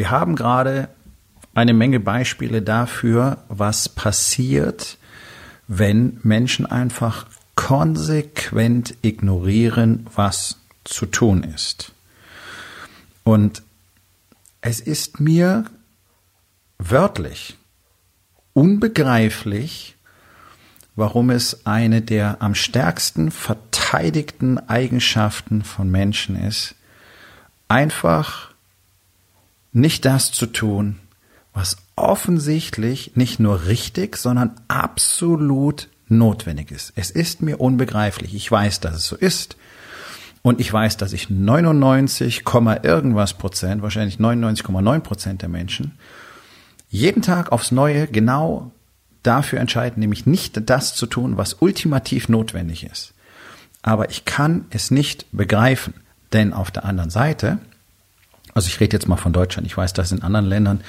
Wir haben gerade eine Menge Beispiele dafür, was passiert, wenn Menschen einfach konsequent ignorieren, was zu tun ist. Und es ist mir wörtlich unbegreiflich, warum es eine der am stärksten verteidigten Eigenschaften von Menschen ist, einfach nicht das zu tun, was offensichtlich nicht nur richtig, sondern absolut notwendig ist. Es ist mir unbegreiflich. Ich weiß, dass es so ist. Und ich weiß, dass ich 99, irgendwas Prozent, wahrscheinlich 99,9 Prozent der Menschen, jeden Tag aufs Neue genau dafür entscheiden, nämlich nicht das zu tun, was ultimativ notwendig ist. Aber ich kann es nicht begreifen, denn auf der anderen Seite, also ich rede jetzt mal von Deutschland, ich weiß, dass es in anderen Ländern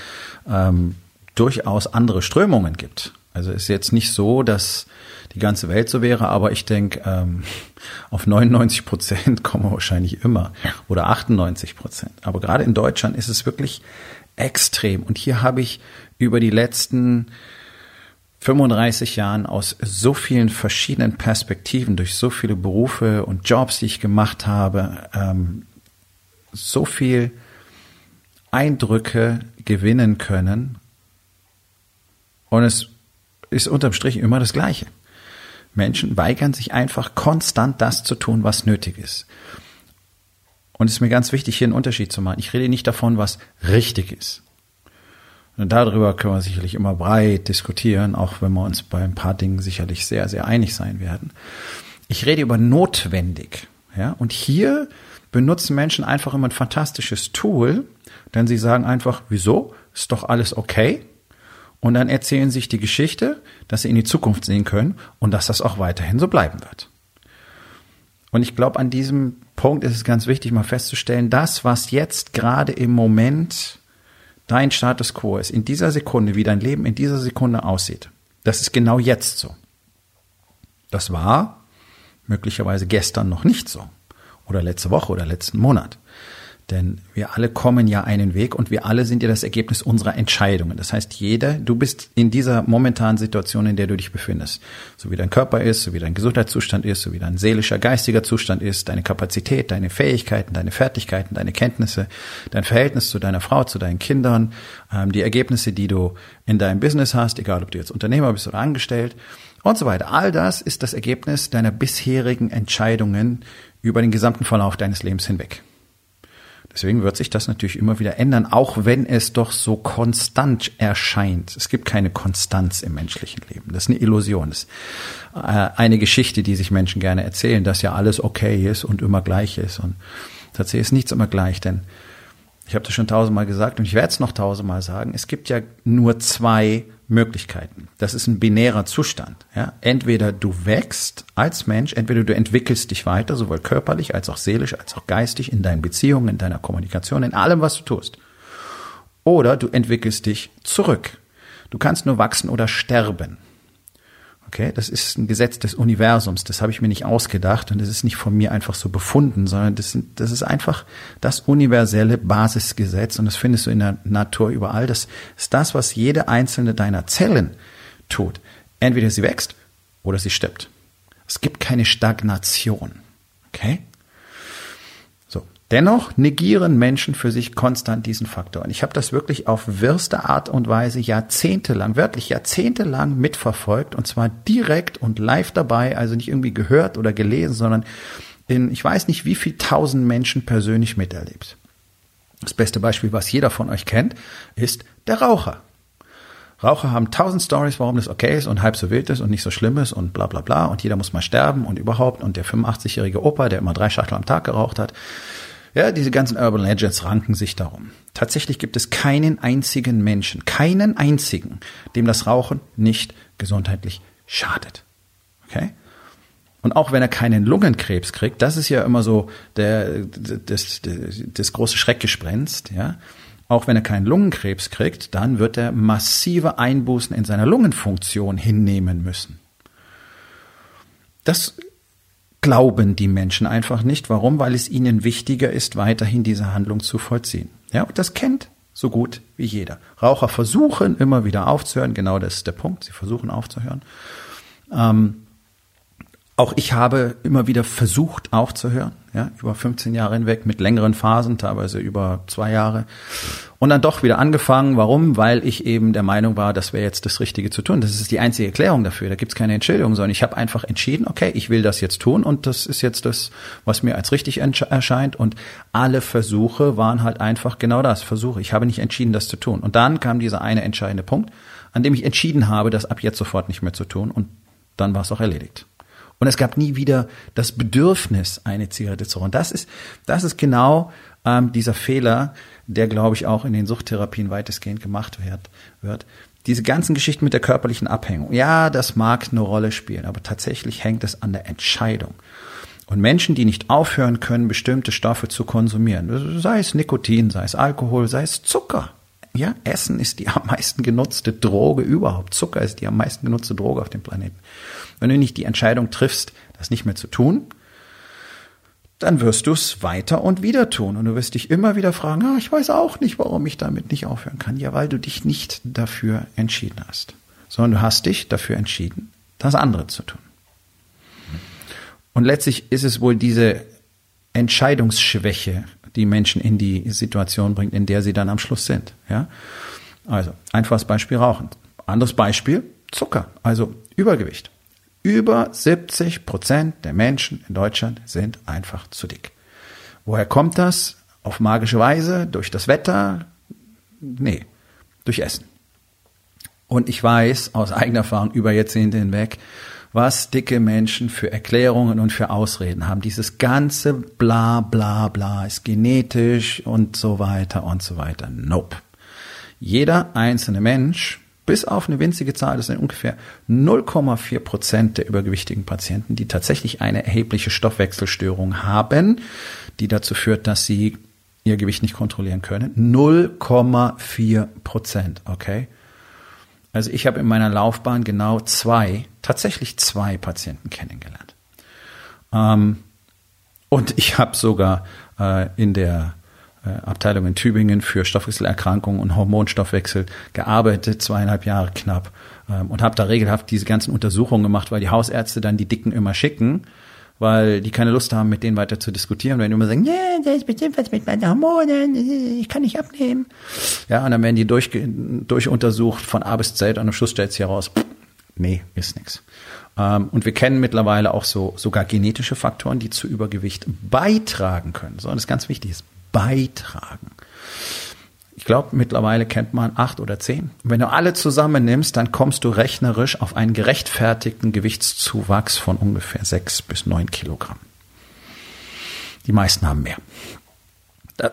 ähm, durchaus andere Strömungen gibt. Also ist jetzt nicht so, dass die ganze Welt so wäre, aber ich denke, ähm, auf 99 Prozent kommen wir wahrscheinlich immer oder 98 Prozent. Aber gerade in Deutschland ist es wirklich extrem. Und hier habe ich über die letzten 35 Jahren aus so vielen verschiedenen Perspektiven, durch so viele Berufe und Jobs, die ich gemacht habe, ähm, so viel Eindrücke gewinnen können. Und es ist unterm Strich immer das Gleiche. Menschen weigern sich einfach konstant das zu tun, was nötig ist. Und es ist mir ganz wichtig, hier einen Unterschied zu machen. Ich rede nicht davon, was richtig ist. Und darüber können wir sicherlich immer breit diskutieren, auch wenn wir uns bei ein paar Dingen sicherlich sehr, sehr einig sein werden. Ich rede über notwendig. Ja? Und hier benutzen Menschen einfach immer ein fantastisches Tool, denn sie sagen einfach, wieso? Ist doch alles okay? Und dann erzählen sich die Geschichte, dass sie in die Zukunft sehen können und dass das auch weiterhin so bleiben wird. Und ich glaube, an diesem Punkt ist es ganz wichtig, mal festzustellen, das, was jetzt gerade im Moment dein Status quo ist, in dieser Sekunde, wie dein Leben in dieser Sekunde aussieht, das ist genau jetzt so. Das war möglicherweise gestern noch nicht so. Oder letzte Woche oder letzten Monat. Denn wir alle kommen ja einen Weg und wir alle sind ja das Ergebnis unserer Entscheidungen. Das heißt, jeder, du bist in dieser momentanen Situation, in der du dich befindest. So wie dein Körper ist, so wie dein Gesundheitszustand ist, so wie dein seelischer, geistiger Zustand ist, deine Kapazität, deine Fähigkeiten, deine Fertigkeiten, deine Kenntnisse, dein Verhältnis zu deiner Frau, zu deinen Kindern, ähm, die Ergebnisse, die du in deinem Business hast, egal ob du jetzt Unternehmer bist oder angestellt und so weiter. All das ist das Ergebnis deiner bisherigen Entscheidungen über den gesamten Verlauf deines Lebens hinweg. Deswegen wird sich das natürlich immer wieder ändern, auch wenn es doch so konstant erscheint. Es gibt keine Konstanz im menschlichen Leben. Das ist eine Illusion. Das ist äh, eine Geschichte, die sich Menschen gerne erzählen, dass ja alles okay ist und immer gleich ist. Und tatsächlich ist nichts immer gleich, denn ich habe das schon tausendmal gesagt und ich werde es noch tausendmal sagen. Es gibt ja nur zwei Möglichkeiten. Das ist ein binärer Zustand. Ja? Entweder du wächst als Mensch, entweder du entwickelst dich weiter, sowohl körperlich als auch seelisch, als auch geistig, in deinen Beziehungen, in deiner Kommunikation, in allem, was du tust. Oder du entwickelst dich zurück. Du kannst nur wachsen oder sterben. Okay, das ist ein Gesetz des Universums. Das habe ich mir nicht ausgedacht und das ist nicht von mir einfach so befunden, sondern das, sind, das ist einfach das universelle Basisgesetz und das findest du in der Natur überall. Das ist das, was jede einzelne deiner Zellen tut. Entweder sie wächst oder sie stirbt. Es gibt keine Stagnation. Okay? Dennoch negieren Menschen für sich konstant diesen Faktor. Und ich habe das wirklich auf wirste Art und Weise jahrzehntelang, wörtlich jahrzehntelang mitverfolgt und zwar direkt und live dabei, also nicht irgendwie gehört oder gelesen, sondern in, ich weiß nicht wie viel tausend Menschen persönlich miterlebt. Das beste Beispiel, was jeder von euch kennt, ist der Raucher. Raucher haben tausend Stories, warum das okay ist und halb so wild ist und nicht so schlimm ist und bla bla bla und jeder muss mal sterben und überhaupt und der 85-jährige Opa, der immer drei Schachtel am Tag geraucht hat. Ja, diese ganzen Urban Legends ranken sich darum. Tatsächlich gibt es keinen einzigen Menschen, keinen einzigen, dem das Rauchen nicht gesundheitlich schadet. Okay? Und auch wenn er keinen Lungenkrebs kriegt, das ist ja immer so der, das, das, das große Schreckgespenst, ja. Auch wenn er keinen Lungenkrebs kriegt, dann wird er massive Einbußen in seiner Lungenfunktion hinnehmen müssen. Das glauben die Menschen einfach nicht. Warum? Weil es ihnen wichtiger ist, weiterhin diese Handlung zu vollziehen. Ja, und das kennt so gut wie jeder. Raucher versuchen immer wieder aufzuhören. Genau das ist der Punkt. Sie versuchen aufzuhören. Ähm, auch ich habe immer wieder versucht aufzuhören, ja, über 15 Jahre hinweg mit längeren Phasen, teilweise über zwei Jahre. Und dann doch wieder angefangen. Warum? Weil ich eben der Meinung war, das wäre jetzt das Richtige zu tun. Das ist die einzige Erklärung dafür. Da gibt's keine Entschuldigung, sondern ich habe einfach entschieden, okay, ich will das jetzt tun und das ist jetzt das, was mir als richtig erscheint. Und alle Versuche waren halt einfach genau das, Versuche. Ich habe nicht entschieden, das zu tun. Und dann kam dieser eine entscheidende Punkt, an dem ich entschieden habe, das ab jetzt sofort nicht mehr zu tun. Und dann war es auch erledigt. Und es gab nie wieder das Bedürfnis, eine Zigarette zu rauchen. Das ist, das ist genau ähm, dieser Fehler, der, glaube ich, auch in den Suchttherapien weitestgehend gemacht wird, wird. Diese ganzen Geschichten mit der körperlichen Abhängung. Ja, das mag eine Rolle spielen, aber tatsächlich hängt es an der Entscheidung. Und Menschen, die nicht aufhören können, bestimmte Stoffe zu konsumieren, sei es Nikotin, sei es Alkohol, sei es Zucker. Ja, Essen ist die am meisten genutzte Droge überhaupt. Zucker ist die am meisten genutzte Droge auf dem Planeten. Wenn du nicht die Entscheidung triffst, das nicht mehr zu tun, dann wirst du es weiter und wieder tun. Und du wirst dich immer wieder fragen, ah, ich weiß auch nicht, warum ich damit nicht aufhören kann. Ja, weil du dich nicht dafür entschieden hast, sondern du hast dich dafür entschieden, das andere zu tun. Und letztlich ist es wohl diese Entscheidungsschwäche, die Menschen in die Situation bringt, in der sie dann am Schluss sind. Ja? Also, einfaches Beispiel Rauchen. Anderes Beispiel, Zucker, also Übergewicht. Über 70 Prozent der Menschen in Deutschland sind einfach zu dick. Woher kommt das? Auf magische Weise? Durch das Wetter? Nee, durch Essen. Und ich weiß aus eigener Erfahrung über Jahrzehnte hinweg, was dicke Menschen für Erklärungen und für Ausreden haben. Dieses ganze bla bla bla ist genetisch und so weiter und so weiter. Nope. Jeder einzelne Mensch bis auf eine winzige Zahl, das sind ungefähr 0,4 Prozent der übergewichtigen Patienten, die tatsächlich eine erhebliche Stoffwechselstörung haben, die dazu führt, dass sie ihr Gewicht nicht kontrollieren können. 0,4 Prozent, okay? Also ich habe in meiner Laufbahn genau zwei, tatsächlich zwei Patienten kennengelernt. Ähm, und ich habe sogar äh, in der äh, Abteilung in Tübingen für Stoffwechselerkrankungen und Hormonstoffwechsel gearbeitet, zweieinhalb Jahre knapp. Ähm, und habe da regelhaft diese ganzen Untersuchungen gemacht, weil die Hausärzte dann die Dicken immer schicken, weil die keine Lust haben, mit denen weiter zu diskutieren, weil die immer sagen, ja, yeah, da ist bestimmt was mit meinen Hormonen, ich kann nicht abnehmen. Ja, und dann werden die durch, durchuntersucht von A bis Z und am Schluss stellt sich heraus, nee, ist nix. Ähm, und wir kennen mittlerweile auch so sogar genetische Faktoren, die zu Übergewicht beitragen können. So, und das ist ganz wichtig ist beitragen. Ich glaube, mittlerweile kennt man acht oder zehn. wenn du alle zusammennimmst, dann kommst du rechnerisch auf einen gerechtfertigten Gewichtszuwachs von ungefähr sechs bis neun Kilogramm. Die meisten haben mehr.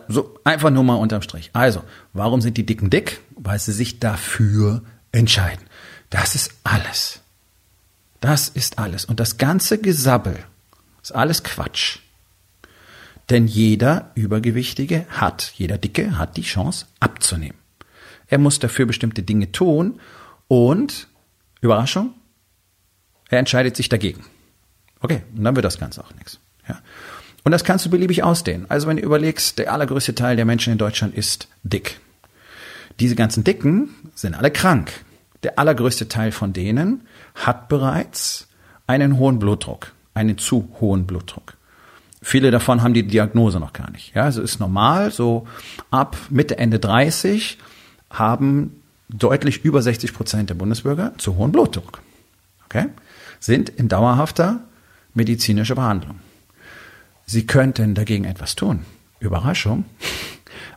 So einfach nur mal unterm Strich. Also, warum sind die Dicken dick? Weil sie sich dafür entscheiden. Das ist alles. Das ist alles. Und das ganze Gesabbel ist alles Quatsch. Denn jeder Übergewichtige hat, jeder Dicke hat die Chance abzunehmen. Er muss dafür bestimmte Dinge tun und, Überraschung, er entscheidet sich dagegen. Okay, und dann wird das Ganze auch nichts. Ja. Und das kannst du beliebig ausdehnen. Also wenn du überlegst, der allergrößte Teil der Menschen in Deutschland ist dick. Diese ganzen Dicken sind alle krank. Der allergrößte Teil von denen hat bereits einen hohen Blutdruck, einen zu hohen Blutdruck. Viele davon haben die Diagnose noch gar nicht. Ja, also ist normal, so ab Mitte, Ende 30 haben deutlich über 60 Prozent der Bundesbürger zu hohen Blutdruck. Okay? Sind in dauerhafter medizinischer Behandlung. Sie könnten dagegen etwas tun. Überraschung.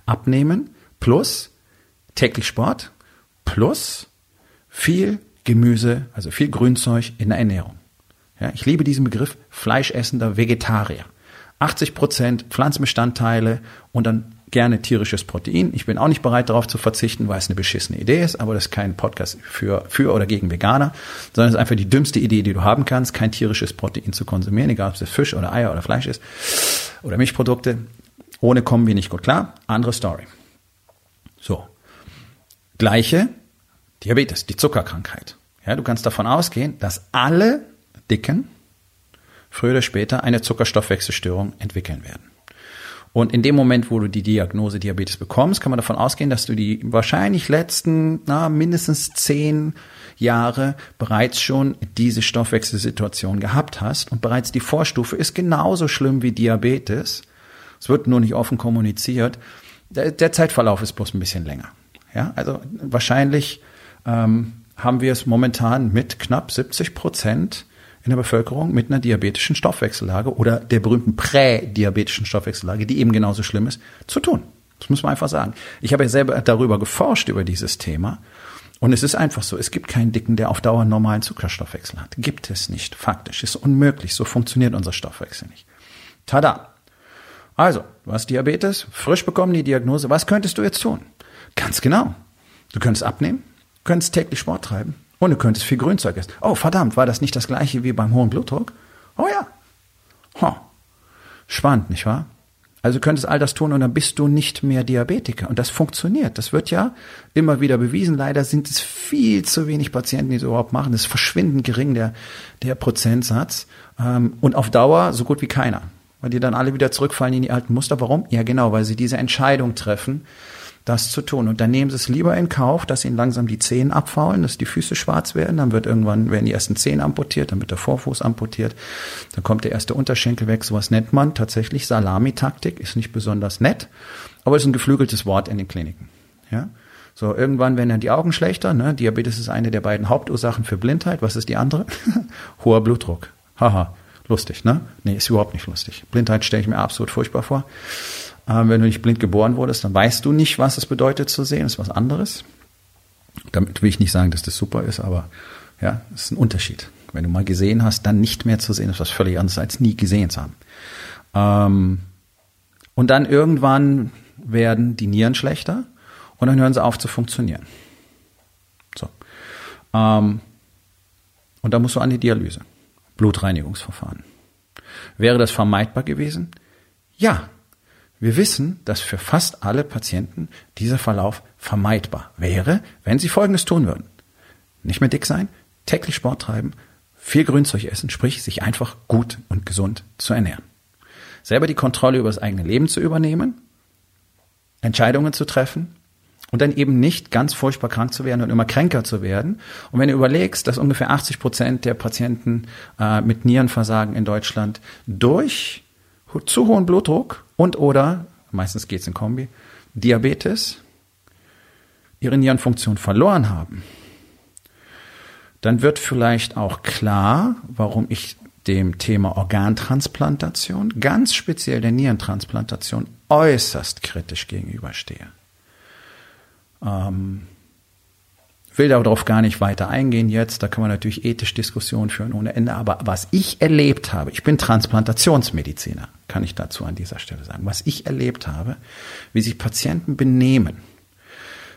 Abnehmen plus täglich Sport plus viel Gemüse, also viel Grünzeug in der Ernährung. Ja, ich liebe diesen Begriff fleischessender Vegetarier. 80 Prozent Pflanzenbestandteile und dann gerne tierisches Protein. Ich bin auch nicht bereit darauf zu verzichten, weil es eine beschissene Idee ist, aber das ist kein Podcast für, für oder gegen Veganer, sondern es ist einfach die dümmste Idee, die du haben kannst, kein tierisches Protein zu konsumieren, egal ob es Fisch oder Eier oder Fleisch ist oder Milchprodukte. Ohne kommen wir nicht gut klar. Andere Story. So. Gleiche Diabetes, die Zuckerkrankheit. Ja, du kannst davon ausgehen, dass alle Dicken früher oder später eine Zuckerstoffwechselstörung entwickeln werden. Und in dem Moment, wo du die Diagnose Diabetes bekommst, kann man davon ausgehen, dass du die wahrscheinlich letzten na, mindestens zehn Jahre bereits schon diese Stoffwechselsituation gehabt hast. Und bereits die Vorstufe ist genauso schlimm wie Diabetes. Es wird nur nicht offen kommuniziert. Der, der Zeitverlauf ist bloß ein bisschen länger. Ja, also wahrscheinlich ähm, haben wir es momentan mit knapp 70 Prozent in der Bevölkerung mit einer diabetischen Stoffwechsellage oder der berühmten prädiabetischen Stoffwechsellage, die eben genauso schlimm ist, zu tun. Das muss man einfach sagen. Ich habe ja selber darüber geforscht, über dieses Thema. Und es ist einfach so, es gibt keinen Dicken, der auf Dauer einen normalen Zuckerstoffwechsel hat. Gibt es nicht, faktisch. Ist unmöglich. So funktioniert unser Stoffwechsel nicht. Tada! Also, du hast Diabetes, frisch bekommen die Diagnose. Was könntest du jetzt tun? Ganz genau. Du könntest abnehmen, könntest täglich Sport treiben, und du könntest viel Grünzeug essen. Oh, verdammt, war das nicht das gleiche wie beim hohen Blutdruck? Oh ja. Huh. Spannend, nicht wahr? Also du könntest all das tun und dann bist du nicht mehr Diabetiker. Und das funktioniert. Das wird ja immer wieder bewiesen. Leider sind es viel zu wenig Patienten, die es überhaupt machen. Das ist verschwindend gering, der, der Prozentsatz. Ähm, und auf Dauer so gut wie keiner. Weil die dann alle wieder zurückfallen in die alten Muster. Warum? Ja, genau, weil sie diese Entscheidung treffen, das zu tun. Und dann nehmen sie es lieber in Kauf, dass ihnen langsam die Zehen abfaulen, dass die Füße schwarz werden, dann wird irgendwann, werden die ersten Zehen amputiert, dann wird der Vorfuß amputiert, dann kommt der erste Unterschenkel weg, sowas nennt man tatsächlich Salamitaktik, ist nicht besonders nett, aber ist ein geflügeltes Wort in den Kliniken. Ja? So, irgendwann werden dann die Augen schlechter, ne? Diabetes ist eine der beiden Hauptursachen für Blindheit. Was ist die andere? Hoher Blutdruck. Haha, lustig, ne? Nee, ist überhaupt nicht lustig. Blindheit stelle ich mir absolut furchtbar vor. Ähm, wenn du nicht blind geboren wurdest, dann weißt du nicht, was es bedeutet zu sehen. Das ist was anderes. Damit will ich nicht sagen, dass das super ist, aber ja, es ist ein Unterschied. Wenn du mal gesehen hast, dann nicht mehr zu sehen, ist was völlig anderes als nie gesehen zu haben. Ähm, und dann irgendwann werden die Nieren schlechter und dann hören sie auf zu funktionieren. So. Ähm, und da musst du an die Dialyse. Blutreinigungsverfahren. Wäre das vermeidbar gewesen? Ja, wir wissen, dass für fast alle Patienten dieser Verlauf vermeidbar wäre, wenn sie Folgendes tun würden. Nicht mehr dick sein, täglich Sport treiben, viel Grünzeug essen, sprich sich einfach gut und gesund zu ernähren. Selber die Kontrolle über das eigene Leben zu übernehmen, Entscheidungen zu treffen und dann eben nicht ganz furchtbar krank zu werden und immer kränker zu werden. Und wenn du überlegst, dass ungefähr 80 Prozent der Patienten äh, mit Nierenversagen in Deutschland durch zu hohen Blutdruck und oder, meistens geht es in Kombi, Diabetes, ihre Nierenfunktion verloren haben, dann wird vielleicht auch klar, warum ich dem Thema Organtransplantation, ganz speziell der Nierentransplantation, äußerst kritisch gegenüberstehe. Ähm, will darauf gar nicht weiter eingehen jetzt. Da kann man natürlich ethisch Diskussionen führen ohne Ende. Aber was ich erlebt habe, ich bin Transplantationsmediziner, kann ich dazu an dieser Stelle sagen. Was ich erlebt habe, wie sich Patienten benehmen,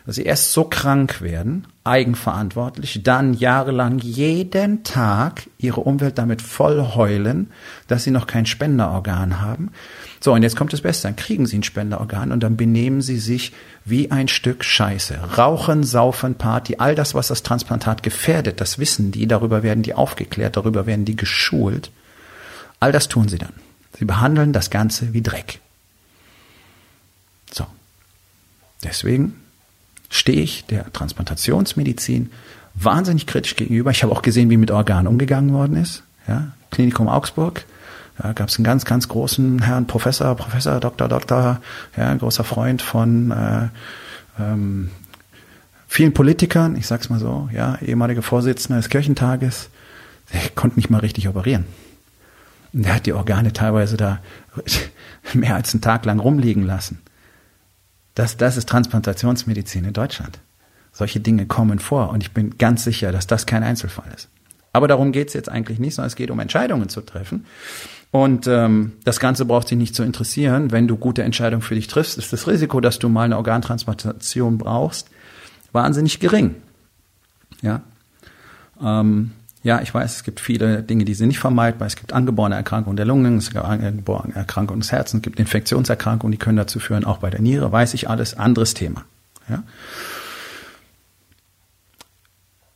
dass sie erst so krank werden, eigenverantwortlich, dann jahrelang jeden Tag ihre Umwelt damit voll heulen, dass sie noch kein Spenderorgan haben. So, und jetzt kommt das Beste, dann kriegen sie ein Spenderorgan und dann benehmen sie sich wie ein Stück Scheiße. Rauchen, saufen, Party, all das, was das Transplantat gefährdet, das wissen die, darüber werden die aufgeklärt, darüber werden die geschult. All das tun sie dann. Sie behandeln das Ganze wie Dreck. So. Deswegen stehe ich der Transplantationsmedizin wahnsinnig kritisch gegenüber. Ich habe auch gesehen, wie mit Organen umgegangen worden ist. Ja, Klinikum Augsburg, ja, gab es einen ganz, ganz großen Herrn Professor, Professor, Doktor, Doktor, ja, großer Freund von äh, ähm, vielen Politikern, ich sag's mal so, ja, ehemaliger Vorsitzender des Kirchentages, der konnte nicht mal richtig operieren. Und der hat die Organe teilweise da mehr als einen Tag lang rumliegen lassen. Das, das ist Transplantationsmedizin in Deutschland. Solche Dinge kommen vor und ich bin ganz sicher, dass das kein Einzelfall ist. Aber darum geht's jetzt eigentlich nicht, sondern es geht um Entscheidungen zu treffen. Und ähm, das Ganze braucht sich nicht zu interessieren. Wenn du gute Entscheidungen für dich triffst, ist das Risiko, dass du mal eine Organtransplantation brauchst, wahnsinnig gering. Ja, ähm, ja, ich weiß, es gibt viele Dinge, die sind nicht vermeidbar. Es gibt angeborene Erkrankungen der Lungen, es gibt angeborene Erkrankungen des Herzens, es gibt Infektionserkrankungen, die können dazu führen, auch bei der Niere, weiß ich alles, anderes Thema. Ja?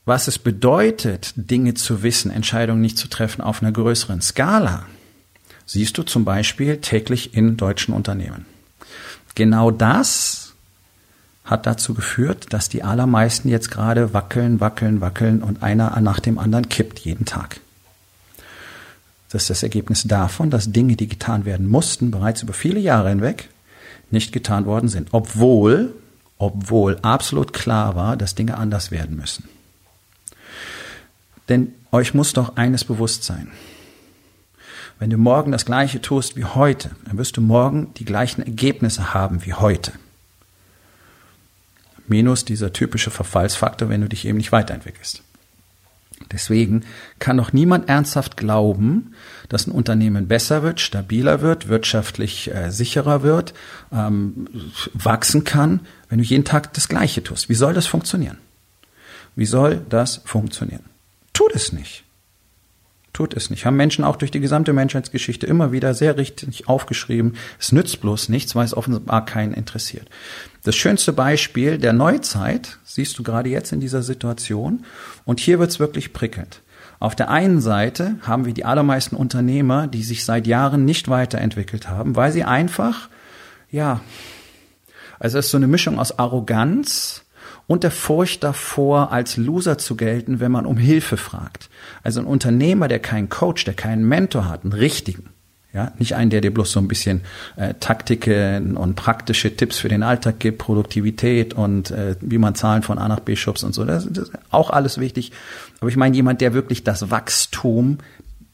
Was es bedeutet, Dinge zu wissen, Entscheidungen nicht zu treffen auf einer größeren Skala, siehst du zum Beispiel täglich in deutschen Unternehmen. Genau das hat dazu geführt, dass die allermeisten jetzt gerade wackeln, wackeln, wackeln und einer nach dem anderen kippt jeden Tag. Das ist das Ergebnis davon, dass Dinge, die getan werden mussten, bereits über viele Jahre hinweg nicht getan worden sind, obwohl, obwohl absolut klar war, dass Dinge anders werden müssen. Denn euch muss doch eines bewusst sein. Wenn du morgen das Gleiche tust wie heute, dann wirst du morgen die gleichen Ergebnisse haben wie heute. Minus dieser typische Verfallsfaktor, wenn du dich eben nicht weiterentwickelst. Deswegen kann doch niemand ernsthaft glauben, dass ein Unternehmen besser wird, stabiler wird, wirtschaftlich äh, sicherer wird, ähm, wachsen kann, wenn du jeden Tag das Gleiche tust. Wie soll das funktionieren? Wie soll das funktionieren? Tut es nicht. Tut es nicht. Haben Menschen auch durch die gesamte Menschheitsgeschichte immer wieder sehr richtig aufgeschrieben. Es nützt bloß nichts, weil es offenbar keinen interessiert. Das schönste Beispiel der Neuzeit siehst du gerade jetzt in dieser Situation. Und hier wird's wirklich prickelnd. Auf der einen Seite haben wir die allermeisten Unternehmer, die sich seit Jahren nicht weiterentwickelt haben, weil sie einfach, ja, also es ist so eine Mischung aus Arroganz, und der Furcht davor, als Loser zu gelten, wenn man um Hilfe fragt. Also ein Unternehmer, der keinen Coach, der keinen Mentor hat, einen richtigen, ja, nicht einen, der dir bloß so ein bisschen äh, Taktiken und praktische Tipps für den Alltag gibt, Produktivität und äh, wie man Zahlen von A nach B schubst und so. Das, das ist auch alles wichtig. Aber ich meine jemand, der wirklich das Wachstum,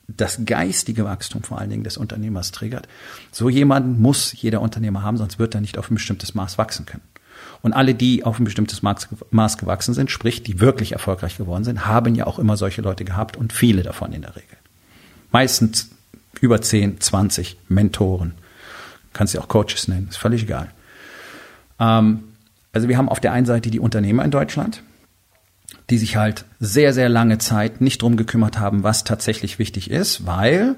das geistige Wachstum vor allen Dingen des Unternehmers triggert. So jemanden muss jeder Unternehmer haben, sonst wird er nicht auf ein bestimmtes Maß wachsen können. Und alle, die auf ein bestimmtes Maß gewachsen sind, sprich, die wirklich erfolgreich geworden sind, haben ja auch immer solche Leute gehabt und viele davon in der Regel. Meistens über 10, 20 Mentoren. Kannst du auch Coaches nennen, ist völlig egal. Ähm, also wir haben auf der einen Seite die Unternehmer in Deutschland, die sich halt sehr, sehr lange Zeit nicht drum gekümmert haben, was tatsächlich wichtig ist, weil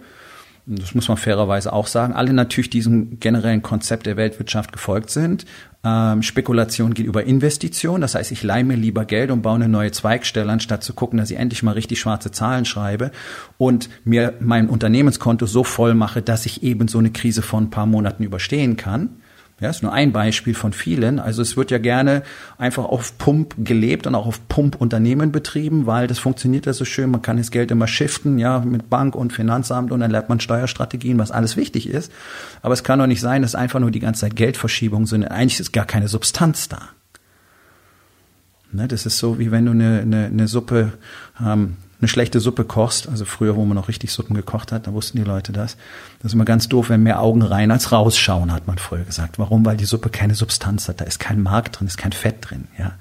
das muss man fairerweise auch sagen, alle natürlich diesem generellen Konzept der Weltwirtschaft gefolgt sind. Ähm, Spekulation geht über Investition, das heißt, ich leihe mir lieber Geld und baue eine neue Zweigstelle, anstatt zu gucken, dass ich endlich mal richtig schwarze Zahlen schreibe und mir mein Unternehmenskonto so voll mache, dass ich eben so eine Krise von ein paar Monaten überstehen kann. Ja, ist nur ein Beispiel von vielen. Also es wird ja gerne einfach auf Pump gelebt und auch auf Pump Unternehmen betrieben, weil das funktioniert ja so schön. Man kann das Geld immer shiften, ja, mit Bank und Finanzamt und dann lernt man Steuerstrategien, was alles wichtig ist. Aber es kann doch nicht sein, dass einfach nur die ganze Zeit Geldverschiebungen sind. Eigentlich ist gar keine Substanz da. Ne, das ist so, wie wenn du eine, eine, eine Suppe ähm, eine schlechte Suppe kochst, also früher, wo man noch richtig Suppen gekocht hat, da wussten die Leute das. Das ist immer ganz doof, wenn mehr Augen rein als rausschauen, hat man früher gesagt. Warum? Weil die Suppe keine Substanz hat. Da ist kein Mark drin, ist kein Fett drin, ja.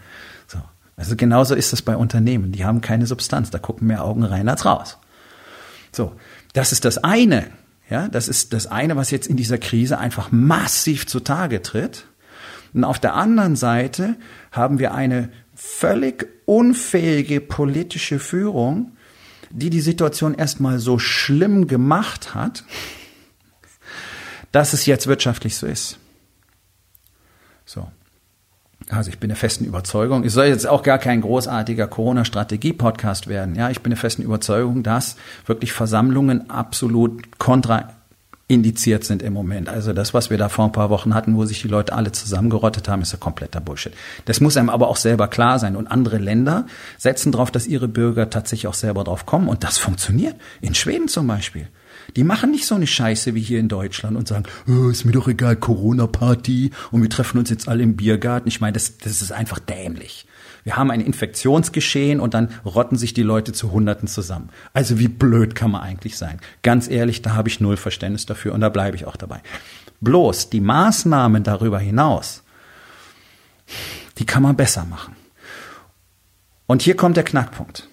So. Also genauso ist es bei Unternehmen. Die haben keine Substanz. Da gucken mehr Augen rein als raus. So. Das ist das eine. Ja, das ist das eine, was jetzt in dieser Krise einfach massiv zutage tritt. Und auf der anderen Seite haben wir eine völlig unfähige politische Führung, die die Situation erstmal so schlimm gemacht hat, dass es jetzt wirtschaftlich so ist. So. Also ich bin der festen Überzeugung, es soll jetzt auch gar kein großartiger Corona-Strategie-Podcast werden. Ja, ich bin der festen Überzeugung, dass wirklich Versammlungen absolut kontra indiziert sind im Moment. Also das, was wir da vor ein paar Wochen hatten, wo sich die Leute alle zusammengerottet haben, ist ja kompletter Bullshit. Das muss einem aber auch selber klar sein. Und andere Länder setzen darauf, dass ihre Bürger tatsächlich auch selber drauf kommen. Und das funktioniert. In Schweden zum Beispiel. Die machen nicht so eine Scheiße wie hier in Deutschland und sagen, oh, ist mir doch egal, Corona-Party und wir treffen uns jetzt alle im Biergarten. Ich meine, das, das ist einfach dämlich. Wir haben ein Infektionsgeschehen und dann rotten sich die Leute zu Hunderten zusammen. Also wie blöd kann man eigentlich sein? Ganz ehrlich, da habe ich null Verständnis dafür und da bleibe ich auch dabei. Bloß die Maßnahmen darüber hinaus, die kann man besser machen. Und hier kommt der Knackpunkt.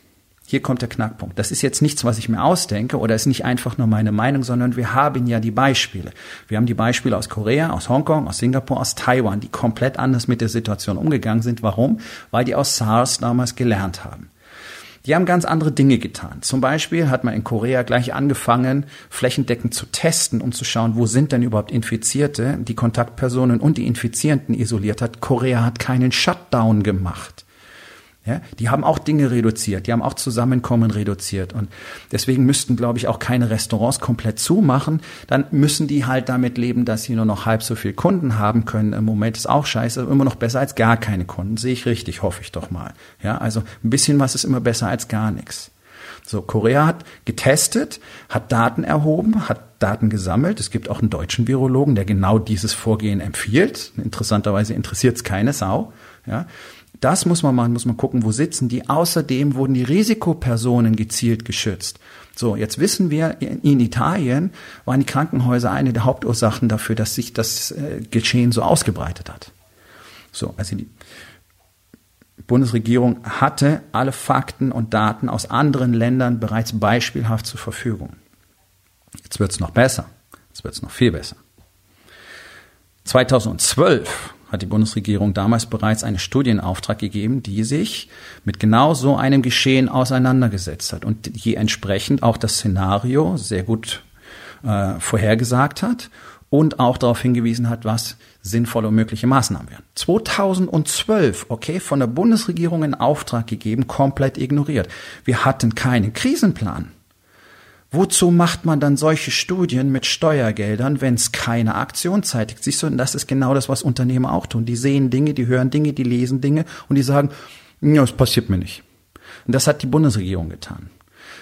Hier kommt der Knackpunkt. Das ist jetzt nichts, was ich mir ausdenke oder ist nicht einfach nur meine Meinung, sondern wir haben ja die Beispiele. Wir haben die Beispiele aus Korea, aus Hongkong, aus Singapur, aus Taiwan, die komplett anders mit der Situation umgegangen sind. Warum? Weil die aus SARS damals gelernt haben. Die haben ganz andere Dinge getan. Zum Beispiel hat man in Korea gleich angefangen, flächendeckend zu testen, um zu schauen, wo sind denn überhaupt Infizierte, die Kontaktpersonen und die Infizierenden isoliert hat. Korea hat keinen Shutdown gemacht. Ja, die haben auch Dinge reduziert, die haben auch Zusammenkommen reduziert und deswegen müssten, glaube ich, auch keine Restaurants komplett zumachen. Dann müssen die halt damit leben, dass sie nur noch halb so viel Kunden haben können. Im Moment ist auch scheiße, immer noch besser als gar keine Kunden. Sehe ich richtig, hoffe ich doch mal. Ja, also ein bisschen was ist immer besser als gar nichts. So, Korea hat getestet, hat Daten erhoben, hat Daten gesammelt. Es gibt auch einen deutschen Virologen, der genau dieses Vorgehen empfiehlt. Interessanterweise interessiert es keine Sau. Ja, das muss man machen, muss man gucken, wo sitzen die. Außerdem wurden die Risikopersonen gezielt geschützt. So, jetzt wissen wir, in Italien waren die Krankenhäuser eine der Hauptursachen dafür, dass sich das äh, Geschehen so ausgebreitet hat. So, also die Bundesregierung hatte alle Fakten und Daten aus anderen Ländern bereits beispielhaft zur Verfügung. Jetzt wird es noch besser. Jetzt wird es noch viel besser. 2012 hat die Bundesregierung damals bereits einen Studienauftrag gegeben, die sich mit genau so einem Geschehen auseinandergesetzt hat und die entsprechend auch das Szenario sehr gut äh, vorhergesagt hat und auch darauf hingewiesen hat, was sinnvolle und mögliche Maßnahmen wären. 2012, okay, von der Bundesregierung in Auftrag gegeben, komplett ignoriert. Wir hatten keinen Krisenplan. Wozu macht man dann solche Studien mit Steuergeldern, wenn es keine Aktion zeitigt? Siehst du, und das ist genau das, was Unternehmer auch tun. Die sehen Dinge, die hören Dinge, die lesen Dinge und die sagen, ja, das passiert mir nicht. Und das hat die Bundesregierung getan.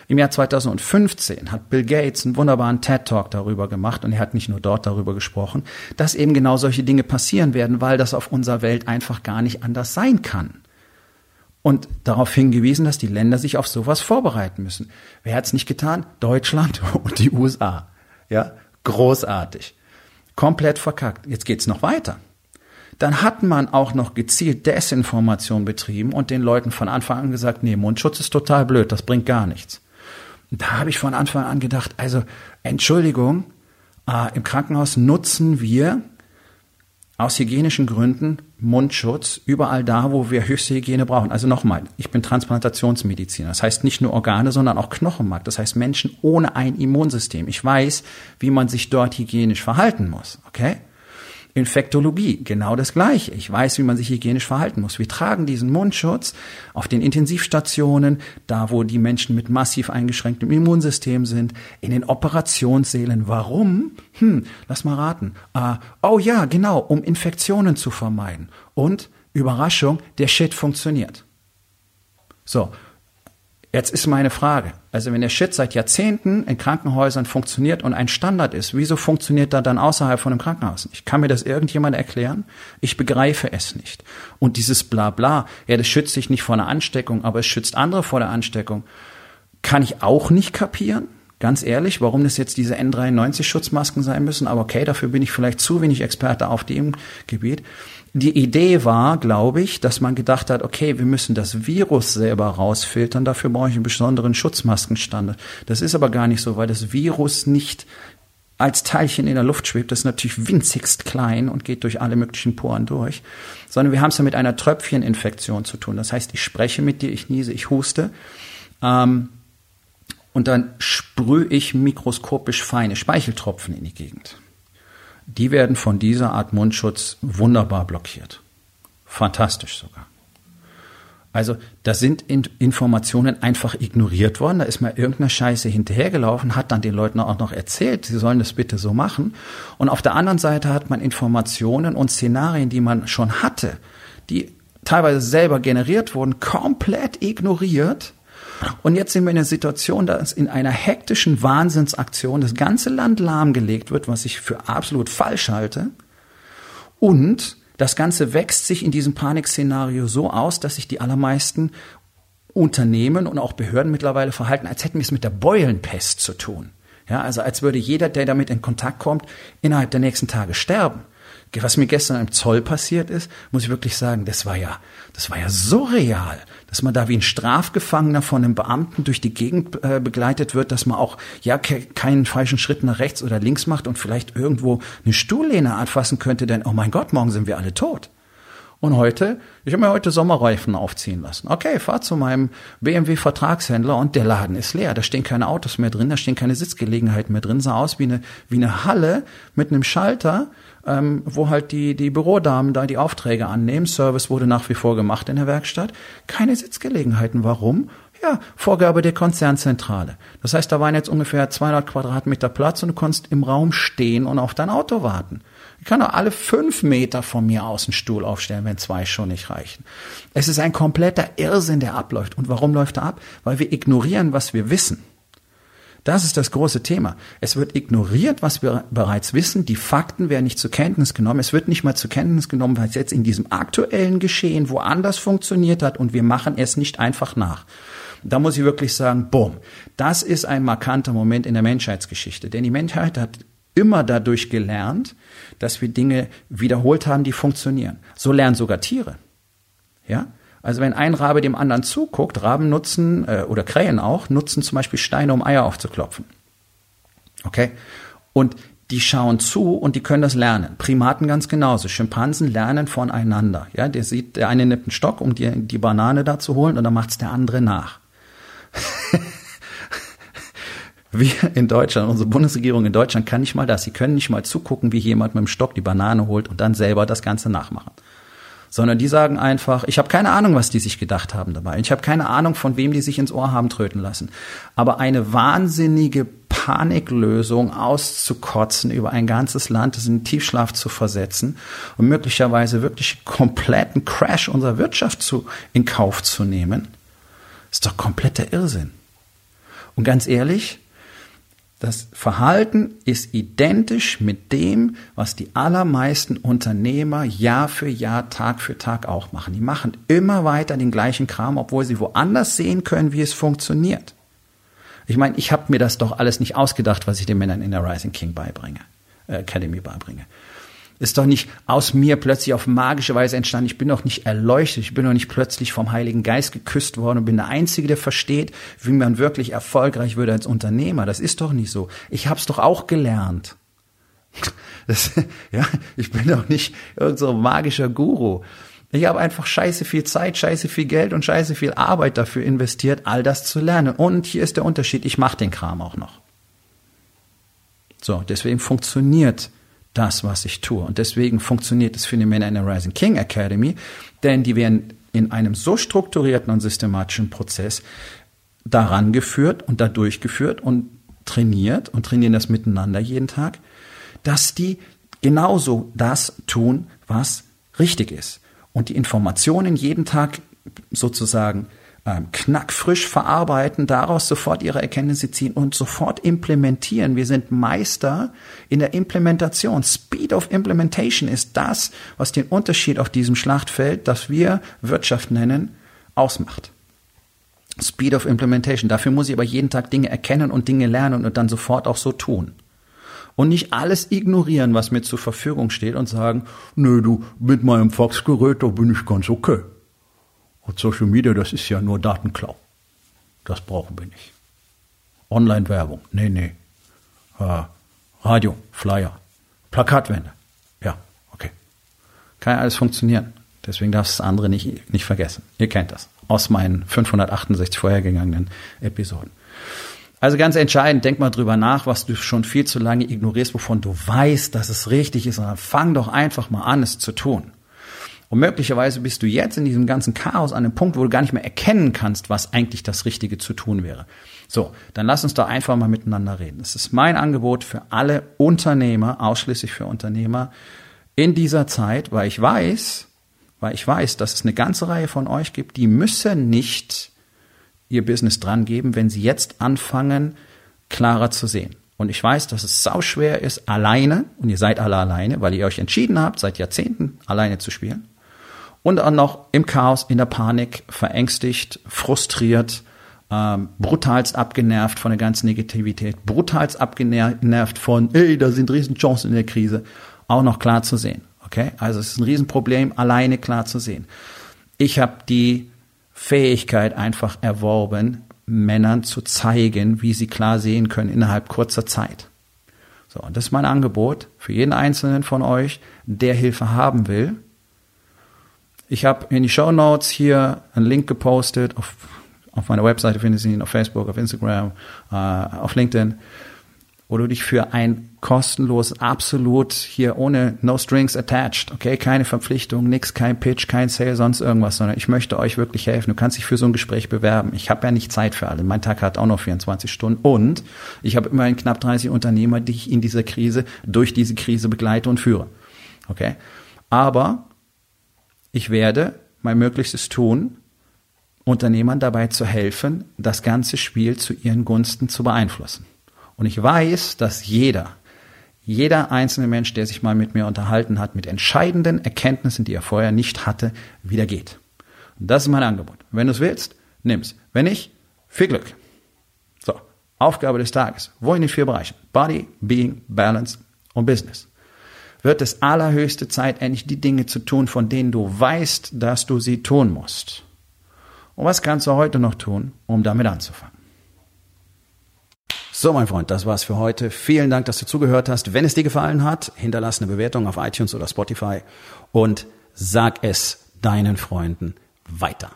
Im Jahr 2015 hat Bill Gates einen wunderbaren TED Talk darüber gemacht und er hat nicht nur dort darüber gesprochen, dass eben genau solche Dinge passieren werden, weil das auf unserer Welt einfach gar nicht anders sein kann und darauf hingewiesen, dass die Länder sich auf sowas vorbereiten müssen. Wer hat's nicht getan? Deutschland und die USA. Ja, großartig. Komplett verkackt. Jetzt geht's noch weiter. Dann hat man auch noch gezielt Desinformation betrieben und den Leuten von Anfang an gesagt, nee, Mundschutz ist total blöd, das bringt gar nichts. da habe ich von Anfang an gedacht, also Entschuldigung, äh, im Krankenhaus nutzen wir aus hygienischen Gründen Mundschutz überall da, wo wir höchste Hygiene brauchen. Also nochmal, ich bin Transplantationsmediziner. Das heißt nicht nur Organe, sondern auch Knochenmark. Das heißt Menschen ohne ein Immunsystem. Ich weiß, wie man sich dort hygienisch verhalten muss. Okay? Infektologie, genau das Gleiche. Ich weiß, wie man sich hygienisch verhalten muss. Wir tragen diesen Mundschutz auf den Intensivstationen, da wo die Menschen mit massiv eingeschränktem Immunsystem sind, in den Operationssälen. Warum? Hm, lass mal raten. Uh, oh ja, genau, um Infektionen zu vermeiden. Und Überraschung, der Shit funktioniert. So, Jetzt ist meine Frage, also wenn der Shit seit Jahrzehnten in Krankenhäusern funktioniert und ein Standard ist, wieso funktioniert er dann außerhalb von einem Krankenhaus nicht? Kann mir das irgendjemand erklären? Ich begreife es nicht. Und dieses Blabla, ja, das schützt sich nicht vor einer Ansteckung, aber es schützt andere vor der Ansteckung, kann ich auch nicht kapieren. Ganz ehrlich, warum das jetzt diese N93-Schutzmasken sein müssen, aber okay, dafür bin ich vielleicht zu wenig Experte auf dem Gebiet. Die Idee war, glaube ich, dass man gedacht hat, okay, wir müssen das Virus selber rausfiltern, dafür brauche ich einen besonderen Schutzmaskenstandard. Das ist aber gar nicht so, weil das Virus nicht als Teilchen in der Luft schwebt, das ist natürlich winzigst klein und geht durch alle möglichen Poren durch, sondern wir haben es ja mit einer Tröpfcheninfektion zu tun. Das heißt, ich spreche mit dir, ich niese, ich huste ähm, und dann sprühe ich mikroskopisch feine Speicheltropfen in die Gegend die werden von dieser Art Mundschutz wunderbar blockiert. Fantastisch sogar. Also da sind Informationen einfach ignoriert worden. Da ist mal irgendeine Scheiße hinterhergelaufen, hat dann den Leuten auch noch erzählt, sie sollen das bitte so machen. Und auf der anderen Seite hat man Informationen und Szenarien, die man schon hatte, die teilweise selber generiert wurden, komplett ignoriert und jetzt sind wir in der Situation, dass in einer hektischen Wahnsinnsaktion das ganze Land lahmgelegt wird, was ich für absolut falsch halte. Und das Ganze wächst sich in diesem Panikszenario so aus, dass sich die allermeisten Unternehmen und auch Behörden mittlerweile verhalten, als hätten wir es mit der Beulenpest zu tun. Ja, also als würde jeder, der damit in Kontakt kommt, innerhalb der nächsten Tage sterben. Was mir gestern im Zoll passiert ist, muss ich wirklich sagen, das war ja, das war ja surreal. dass man da wie ein Strafgefangener von einem Beamten durch die Gegend äh, begleitet wird, dass man auch ja ke keinen falschen Schritt nach rechts oder links macht und vielleicht irgendwo eine Stuhllehne anfassen könnte, denn oh mein Gott, morgen sind wir alle tot. Und heute, ich habe mir heute Sommerreifen aufziehen lassen. Okay, fahr zu meinem BMW-Vertragshändler und der Laden ist leer. Da stehen keine Autos mehr drin, da stehen keine Sitzgelegenheiten mehr drin. Sah aus wie eine, wie eine Halle mit einem Schalter, ähm, wo halt die, die Bürodamen da die Aufträge annehmen. Service wurde nach wie vor gemacht in der Werkstatt. Keine Sitzgelegenheiten. Warum? Ja, Vorgabe der Konzernzentrale. Das heißt, da waren jetzt ungefähr 200 Quadratmeter Platz und du konntest im Raum stehen und auf dein Auto warten. Ich kann doch alle fünf Meter von mir aus einen Stuhl aufstellen, wenn zwei schon nicht reichen. Es ist ein kompletter Irrsinn, der abläuft. Und warum läuft er ab? Weil wir ignorieren, was wir wissen. Das ist das große Thema. Es wird ignoriert, was wir bereits wissen. Die Fakten werden nicht zur Kenntnis genommen. Es wird nicht mal zur Kenntnis genommen, es jetzt in diesem aktuellen Geschehen woanders funktioniert hat und wir machen es nicht einfach nach. Da muss ich wirklich sagen, boom, das ist ein markanter Moment in der Menschheitsgeschichte. Denn die Menschheit hat immer dadurch gelernt, dass wir Dinge wiederholt haben, die funktionieren. So lernen sogar Tiere. Ja? Also wenn ein Rabe dem anderen zuguckt, Raben nutzen, äh, oder Krähen auch, nutzen zum Beispiel Steine, um Eier aufzuklopfen. Okay? Und die schauen zu und die können das lernen. Primaten ganz genauso. Schimpansen lernen voneinander. Ja, der sieht, der eine nimmt einen Stock, um die, die Banane da zu holen, und dann macht's der andere nach. Wir in Deutschland, unsere Bundesregierung in Deutschland kann nicht mal das. Sie können nicht mal zugucken, wie jemand mit dem Stock die Banane holt und dann selber das Ganze nachmachen. Sondern die sagen einfach, ich habe keine Ahnung, was die sich gedacht haben dabei. Ich habe keine Ahnung, von wem die sich ins Ohr haben tröten lassen. Aber eine wahnsinnige Paniklösung auszukotzen über ein ganzes Land, das in Tiefschlaf zu versetzen und möglicherweise wirklich kompletten Crash unserer Wirtschaft zu, in Kauf zu nehmen, ist doch kompletter Irrsinn. Und ganz ehrlich, das Verhalten ist identisch mit dem, was die allermeisten Unternehmer Jahr für Jahr, Tag für Tag auch machen. Die machen immer weiter den gleichen Kram, obwohl sie woanders sehen können, wie es funktioniert. Ich meine, ich habe mir das doch alles nicht ausgedacht, was ich den Männern in der Rising King beibringe, äh, Academy beibringe ist doch nicht aus mir plötzlich auf magische Weise entstanden. Ich bin doch nicht erleuchtet. Ich bin doch nicht plötzlich vom Heiligen Geist geküsst worden und bin der Einzige, der versteht, wie man wirklich erfolgreich würde als Unternehmer. Das ist doch nicht so. Ich habe es doch auch gelernt. Das, ja, ich bin doch nicht irgendein so magischer Guru. Ich habe einfach scheiße viel Zeit, scheiße viel Geld und scheiße viel Arbeit dafür investiert, all das zu lernen. Und hier ist der Unterschied, ich mache den Kram auch noch. So, deswegen funktioniert das, was ich tue. Und deswegen funktioniert die Männer in der Rising King Academy, denn die werden in einem so strukturierten und systematischen Prozess daran geführt und da durchgeführt und trainiert und trainieren das miteinander jeden Tag, dass die genauso das tun, was richtig ist. Und die Informationen jeden Tag sozusagen knackfrisch verarbeiten, daraus sofort ihre Erkenntnisse ziehen und sofort implementieren. Wir sind Meister in der Implementation. Speed of Implementation ist das, was den Unterschied auf diesem Schlachtfeld, das wir Wirtschaft nennen, ausmacht. Speed of Implementation. Dafür muss ich aber jeden Tag Dinge erkennen und Dinge lernen und dann sofort auch so tun. Und nicht alles ignorieren, was mir zur Verfügung steht und sagen, nö, du, mit meinem Faxgerät, da bin ich ganz okay. Und Social Media, das ist ja nur Datenklau. Das brauchen wir nicht. Online-Werbung, nee, nee. Äh, Radio, Flyer, Plakatwände. Ja, okay. Kann ja alles funktionieren. Deswegen darfst du das andere nicht, nicht vergessen. Ihr kennt das. Aus meinen 568 vorhergegangenen Episoden. Also ganz entscheidend, denk mal drüber nach, was du schon viel zu lange ignorierst, wovon du weißt, dass es richtig ist. Und dann fang doch einfach mal an, es zu tun. Und möglicherweise bist du jetzt in diesem ganzen Chaos an einem Punkt, wo du gar nicht mehr erkennen kannst, was eigentlich das Richtige zu tun wäre. So, dann lass uns doch einfach mal miteinander reden. Es ist mein Angebot für alle Unternehmer, ausschließlich für Unternehmer in dieser Zeit, weil ich weiß, weil ich weiß, dass es eine ganze Reihe von euch gibt, die müssen nicht ihr Business dran geben, wenn sie jetzt anfangen, klarer zu sehen. Und ich weiß, dass es sau schwer ist, alleine, und ihr seid alle alleine, weil ihr euch entschieden habt, seit Jahrzehnten alleine zu spielen und auch noch im Chaos, in der Panik, verängstigt, frustriert, ähm, brutalst abgenervt von der ganzen Negativität, brutalst abgenervt von, ey, da sind Riesenchancen in der Krise, auch noch klar zu sehen. Okay? Also es ist ein Riesenproblem, alleine klar zu sehen. Ich habe die Fähigkeit einfach erworben, Männern zu zeigen, wie sie klar sehen können innerhalb kurzer Zeit. So, und das ist mein Angebot für jeden einzelnen von euch, der Hilfe haben will. Ich habe in die Show Notes hier einen Link gepostet. Auf, auf meiner Webseite findest du ihn auf Facebook, auf Instagram, äh, auf LinkedIn wo du dich für ein kostenlos, absolut hier ohne no strings attached, okay, keine Verpflichtung, nix, kein Pitch, kein Sale, sonst irgendwas, sondern ich möchte euch wirklich helfen. Du kannst dich für so ein Gespräch bewerben. Ich habe ja nicht Zeit für alle. Mein Tag hat auch noch 24 Stunden und ich habe immerhin knapp 30 Unternehmer, die ich in dieser Krise, durch diese Krise begleite und führe. Okay? Aber ich werde mein Möglichstes tun, Unternehmern dabei zu helfen, das ganze Spiel zu ihren Gunsten zu beeinflussen. Und ich weiß, dass jeder, jeder einzelne Mensch, der sich mal mit mir unterhalten hat, mit entscheidenden Erkenntnissen, die er vorher nicht hatte, wieder geht. Und das ist mein Angebot. Wenn du es willst, nimm's. Wenn nicht, viel Glück. So, Aufgabe des Tages. Wo in den vier Bereichen? Body, Being, Balance und Business. Wird es allerhöchste Zeit, endlich die Dinge zu tun, von denen du weißt, dass du sie tun musst. Und was kannst du heute noch tun, um damit anzufangen? So, mein Freund, das war's für heute. Vielen Dank, dass du zugehört hast. Wenn es dir gefallen hat, hinterlass eine Bewertung auf iTunes oder Spotify und sag es deinen Freunden weiter.